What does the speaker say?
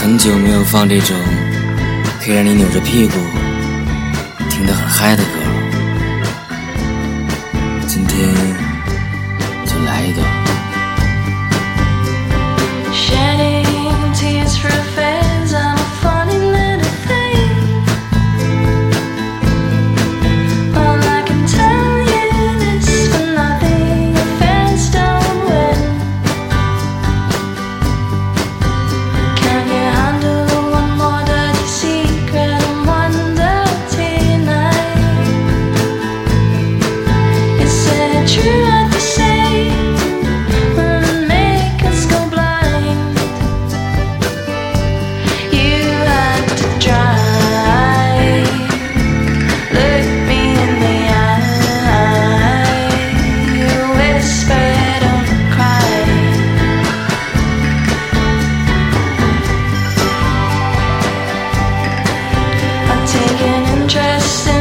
很久没有放这种可以让你扭着屁股听得很嗨的歌了，今天就来一段。dress